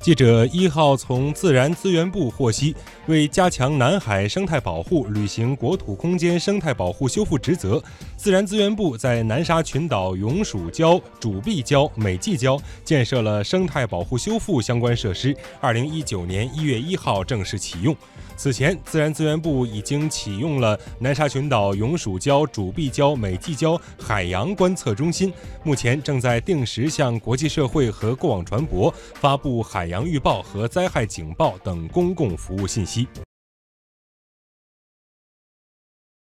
记者一号从自然资源部获悉，为加强南海生态保护，履行国土空间生态保护修复职责，自然资源部在南沙群岛永暑礁、主碧礁、美济礁建设了生态保护修复相关设施。二零一九年一月一号正式启用。此前，自然资源部已经启用了南沙群岛永暑礁、主碧礁、美济礁海洋观测中心，目前正在定时向国际社会和过往船舶发布海洋预报和灾害警报等公共服务信息。